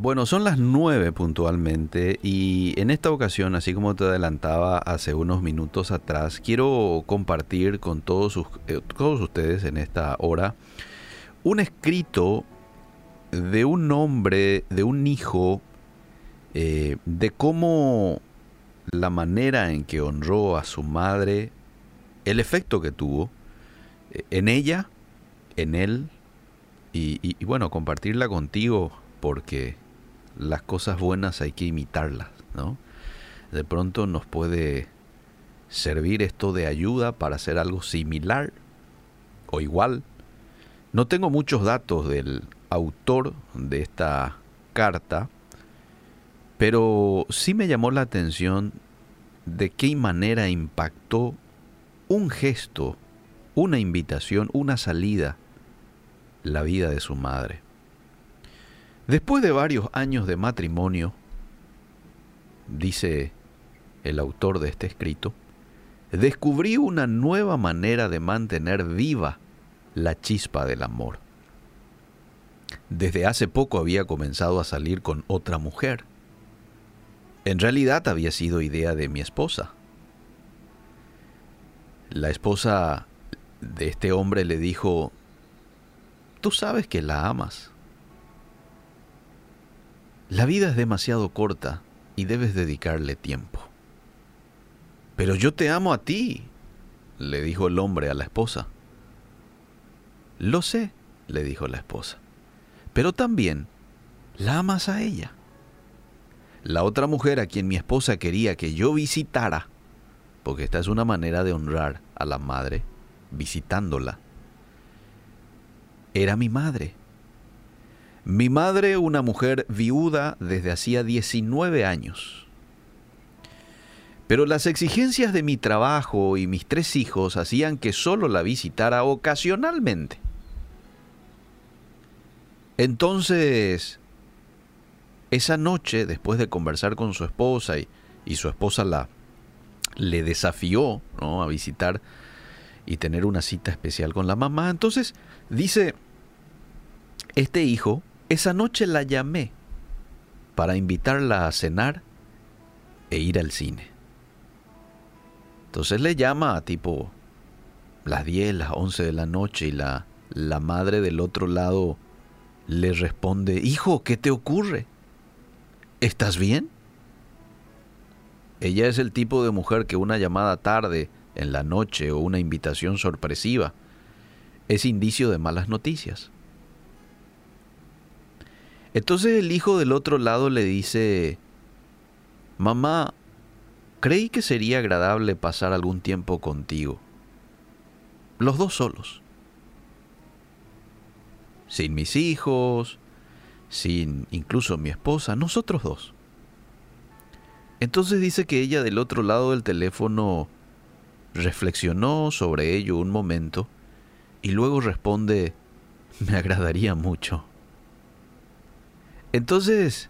Bueno, son las nueve puntualmente y en esta ocasión, así como te adelantaba hace unos minutos atrás, quiero compartir con todos, eh, ustedes en esta hora un escrito de un hombre, de un hijo, eh, de cómo la manera en que honró a su madre, el efecto que tuvo eh, en ella, en él, y bueno, compartirla contigo porque las cosas buenas hay que imitarlas, ¿no? De pronto nos puede servir esto de ayuda para hacer algo similar o igual. No tengo muchos datos del autor de esta carta, pero sí me llamó la atención de qué manera impactó un gesto, una invitación, una salida, la vida de su madre. Después de varios años de matrimonio, dice el autor de este escrito, descubrí una nueva manera de mantener viva la chispa del amor. Desde hace poco había comenzado a salir con otra mujer. En realidad había sido idea de mi esposa. La esposa de este hombre le dijo, tú sabes que la amas. La vida es demasiado corta y debes dedicarle tiempo. Pero yo te amo a ti, le dijo el hombre a la esposa. Lo sé, le dijo la esposa, pero también la amas a ella. La otra mujer a quien mi esposa quería que yo visitara, porque esta es una manera de honrar a la madre, visitándola, era mi madre. Mi madre, una mujer viuda desde hacía 19 años. Pero las exigencias de mi trabajo y mis tres hijos hacían que solo la visitara ocasionalmente. Entonces, esa noche, después de conversar con su esposa y, su esposa la, le desafió a visitar y tener una cita especial con la mamá, entonces dice, este hijo esa noche la llamé para invitarla a cenar e ir al cine. Entonces le llama a tipo las 10, las 11 de la noche y la, la madre del otro lado le responde, Hijo, ¿qué te ocurre? ¿Estás bien? Ella es el tipo de mujer que una llamada tarde, en la noche o una invitación sorpresiva es indicio de malas noticias. Entonces el hijo del otro lado le dice, mamá, creí que sería agradable pasar algún tiempo contigo, los dos solos, sin mis hijos, sin incluso mi esposa, nosotros dos. Entonces dice que ella del otro lado del teléfono reflexionó sobre ello un momento y luego responde, me agradaría mucho. Entonces,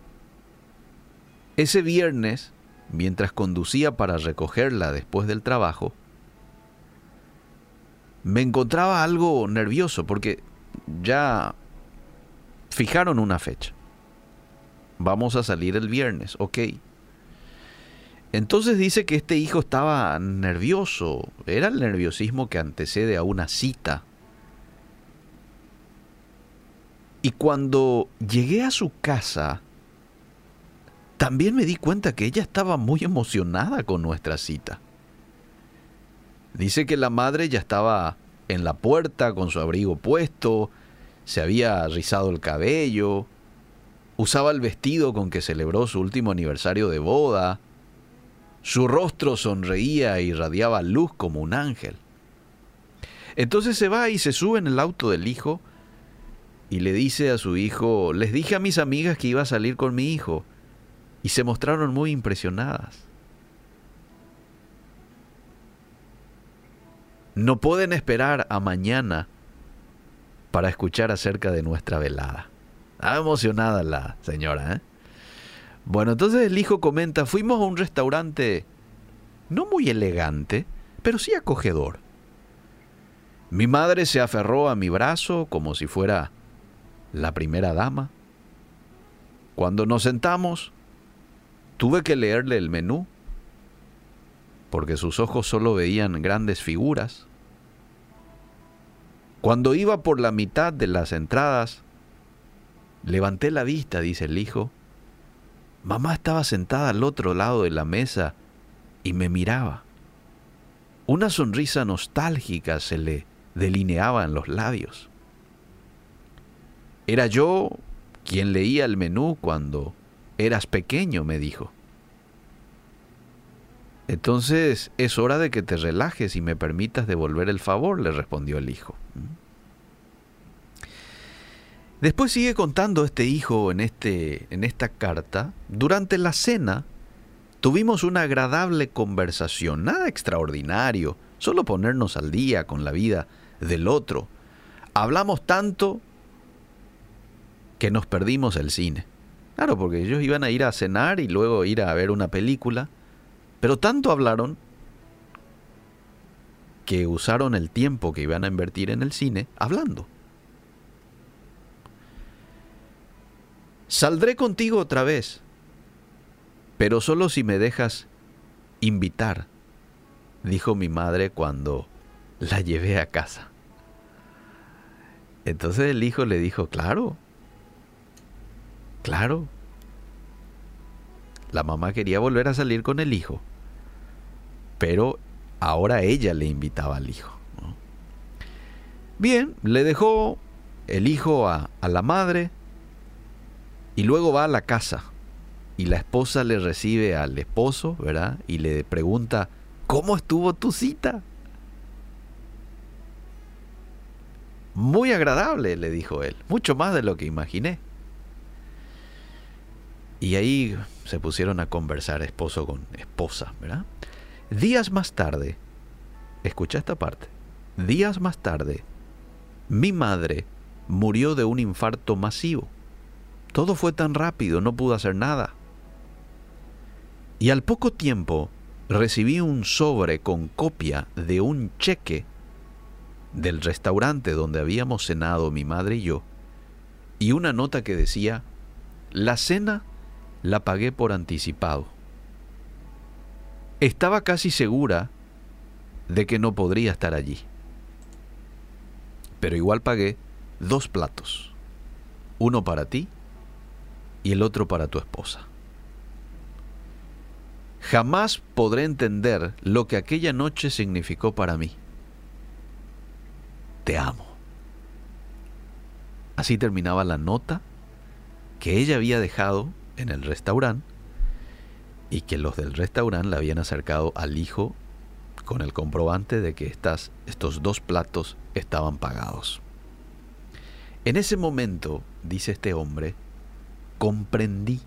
ese viernes, mientras conducía para recogerla después del trabajo, me encontraba algo nervioso porque ya fijaron una fecha. Vamos a salir el viernes, ok. Entonces dice que este hijo estaba nervioso, era el nerviosismo que antecede a una cita Y cuando llegué a su casa, también me di cuenta que ella estaba muy emocionada con nuestra cita. Dice que la madre ya estaba en la puerta con su abrigo puesto, se había rizado el cabello, usaba el vestido con que celebró su último aniversario de boda, su rostro sonreía y irradiaba luz como un ángel. Entonces se va y se sube en el auto del hijo y le dice a su hijo, les dije a mis amigas que iba a salir con mi hijo y se mostraron muy impresionadas. No pueden esperar a mañana para escuchar acerca de nuestra velada. Está emocionada la señora. ¿eh? Bueno, entonces el hijo comenta, fuimos a un restaurante no muy elegante, pero sí acogedor. Mi madre se aferró a mi brazo como si fuera la primera dama. Cuando nos sentamos, tuve que leerle el menú, porque sus ojos solo veían grandes figuras. Cuando iba por la mitad de las entradas, levanté la vista, dice el hijo. Mamá estaba sentada al otro lado de la mesa y me miraba. Una sonrisa nostálgica se le delineaba en los labios. Era yo quien leía el menú cuando eras pequeño, me dijo. Entonces es hora de que te relajes y me permitas devolver el favor, le respondió el hijo. Después sigue contando este hijo en, este, en esta carta. Durante la cena tuvimos una agradable conversación, nada extraordinario, solo ponernos al día con la vida del otro. Hablamos tanto que nos perdimos el cine. Claro, porque ellos iban a ir a cenar y luego ir a ver una película. Pero tanto hablaron que usaron el tiempo que iban a invertir en el cine hablando. Saldré contigo otra vez, pero solo si me dejas invitar, dijo mi madre cuando la llevé a casa. Entonces el hijo le dijo, claro, claro. La mamá quería volver a salir con el hijo, pero ahora ella le invitaba al hijo. Bien, le dejó el hijo a, a la madre, y luego va a la casa y la esposa le recibe al esposo, ¿verdad? Y le pregunta, ¿cómo estuvo tu cita? Muy agradable, le dijo él, mucho más de lo que imaginé. Y ahí se pusieron a conversar esposo con esposa, ¿verdad? Días más tarde, escucha esta parte, días más tarde, mi madre murió de un infarto masivo. Todo fue tan rápido, no pude hacer nada. Y al poco tiempo recibí un sobre con copia de un cheque del restaurante donde habíamos cenado mi madre y yo, y una nota que decía, la cena la pagué por anticipado. Estaba casi segura de que no podría estar allí, pero igual pagué dos platos, uno para ti y el otro para tu esposa. Jamás podré entender lo que aquella noche significó para mí. Te amo. Así terminaba la nota que ella había dejado en el restaurante y que los del restaurante le habían acercado al hijo con el comprobante de que estas, estos dos platos estaban pagados. En ese momento, dice este hombre, comprendí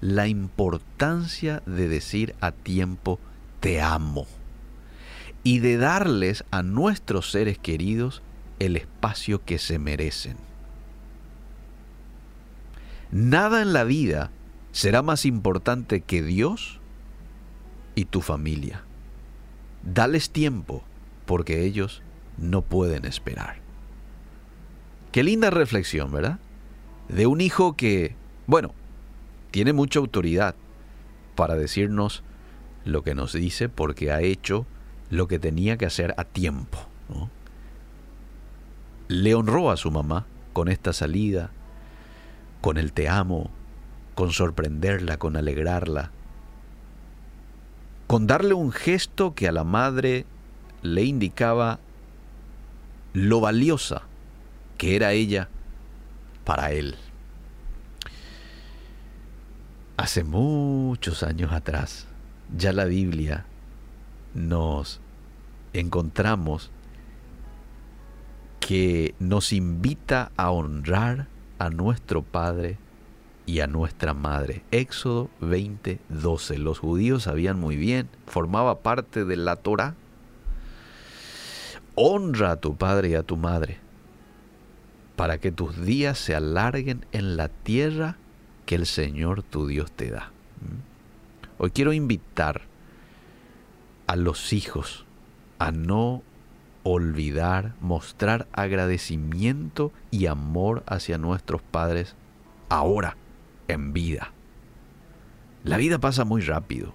la importancia de decir a tiempo te amo y de darles a nuestros seres queridos el espacio que se merecen. Nada en la vida será más importante que Dios y tu familia. Dales tiempo porque ellos no pueden esperar. Qué linda reflexión, ¿verdad? De un hijo que bueno, tiene mucha autoridad para decirnos lo que nos dice porque ha hecho lo que tenía que hacer a tiempo. Le honró a su mamá con esta salida, con el te amo, con sorprenderla, con alegrarla, con darle un gesto que a la madre le indicaba lo valiosa que era ella para él. Hace muchos años atrás, ya la Biblia nos encontramos que nos invita a honrar a nuestro Padre y a nuestra Madre. Éxodo 20, 12. Los judíos sabían muy bien, formaba parte de la Torah. Honra a tu Padre y a tu Madre para que tus días se alarguen en la tierra que el Señor tu Dios te da. ¿Mm? Hoy quiero invitar a los hijos a no olvidar, mostrar agradecimiento y amor hacia nuestros padres ahora, en vida. La vida pasa muy rápido.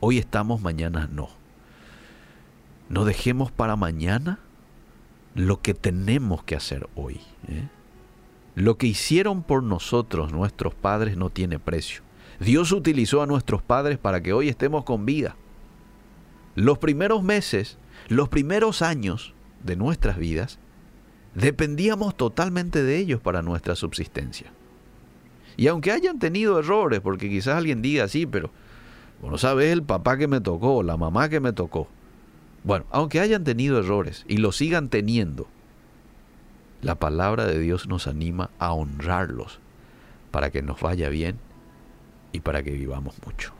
Hoy estamos, mañana no. No dejemos para mañana lo que tenemos que hacer hoy. ¿eh? Lo que hicieron por nosotros nuestros padres no tiene precio. Dios utilizó a nuestros padres para que hoy estemos con vida. Los primeros meses, los primeros años de nuestras vidas, dependíamos totalmente de ellos para nuestra subsistencia. Y aunque hayan tenido errores, porque quizás alguien diga así, pero, bueno, sabes el papá que me tocó, la mamá que me tocó. Bueno, aunque hayan tenido errores y lo sigan teniendo, la palabra de Dios nos anima a honrarlos para que nos vaya bien y para que vivamos mucho.